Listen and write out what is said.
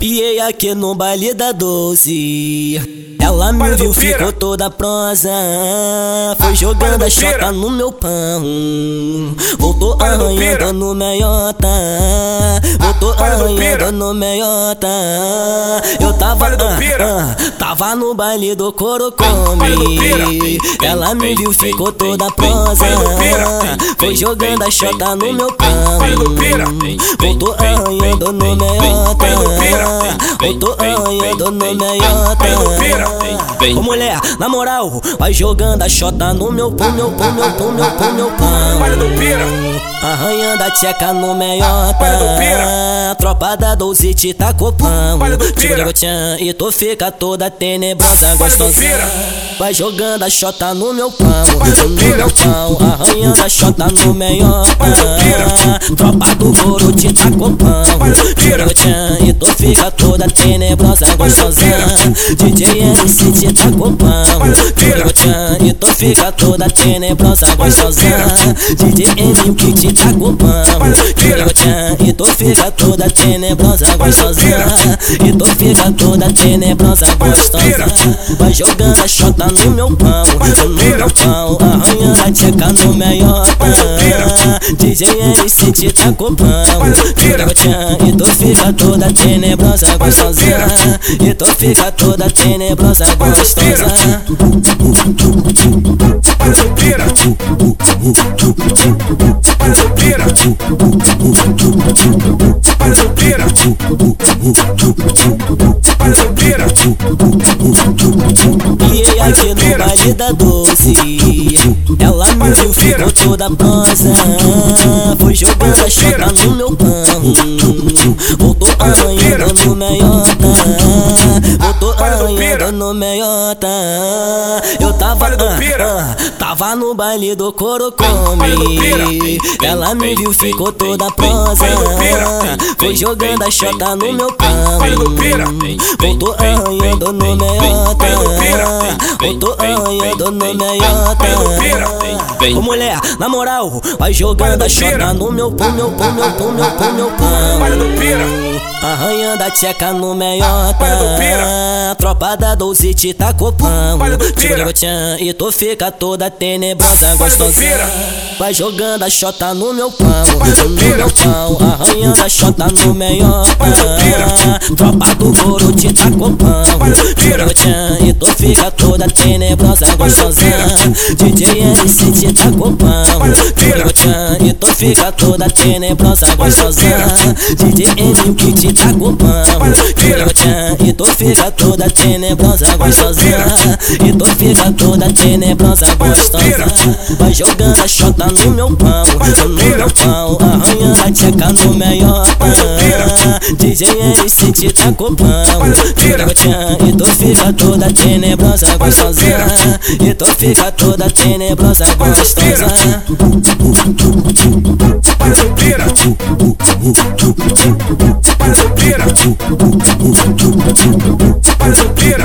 Piei aqui no baile da doce. Ela me viu, ficou toda prosa. Foi jogando a chota no meu pão. Voltou arranhando no meiota. Voltou arranhando no meiota. Eu tava, ah, ah, tava no baile do Corocome. Ela me viu, ficou toda prosa. Foi jogando a chota no meu pão. Voltou arranhando no meiota. Tô arranhando no meiota Ô mulher, na moral, vai jogando a chota no meu pão, meu pão, meu pão, meu pão, meu pão. Arranhando a tcheca no meiota Tropa da doze te tá copando Tiro tchan e tu fica toda tenebrosa gostosa Vai jogando a chota no meu pão. No meu pão, arranhando a chota no meiota Tropa do couro te tá copando Tiro tchan e tu fica toda tenebrosa gostosa DJ MC te tá copando Tiro tchan e tu fica toda tenebrosa gostosa DJ MC te tá copando Tiro tchan e tu fica toda tenebrosa gostosa. E tu fica toda tenebrosa gostosa. Vai jogando a chota no meu pão No meu pão, arranhando a tcheca no meiota DJ MC te tá copando Tiro tchan e tu fica toda tenebrosa gostosa. E tu fica toda tenebrosa gostosa E aqui no baile da doce Ela me ficou toda prosa Foi jogando a chota no meu pão Voltou arranhando no meiota no meiota Eu tava, ah, ah, tava no baile do Corocome Ela me viu, ficou toda prosa Foi jogando a chota no meu pão Voltou arranhando no meiota Voltou arranhando no meiota Ô mulher, na moral, vai jogando a chota no meu pão, meu pão, meu pão, meu pão, meu pão Arranhando a tcheca no meiota Tropa da doze te tá copando. Tiro tchan e tu fica toda tenebrosa gostosa. Vai jogando a chota no meu pão. No meu pão. Arranhando a chota no meiota Tropa do couro te tá copando. Tiro tchan e tu fica toda tenebrosa gostosa. DJ MC te tá copando. Tiro tchan e tu fica toda tenebrosa gostosa. DJ MC te Tiro tchan e tu fica toda tenebrosa gostosa. E tu fica toda tenebrosa gostosa. Vai jogando a chota no meu pão No meu pão Arranhando a tcheca no meiota DJ MC te tá tchan e tu fica toda tenebrosa gostosa. E tu fica toda tenebrosa gostosa Panzopeira Panzopeira Panzopeira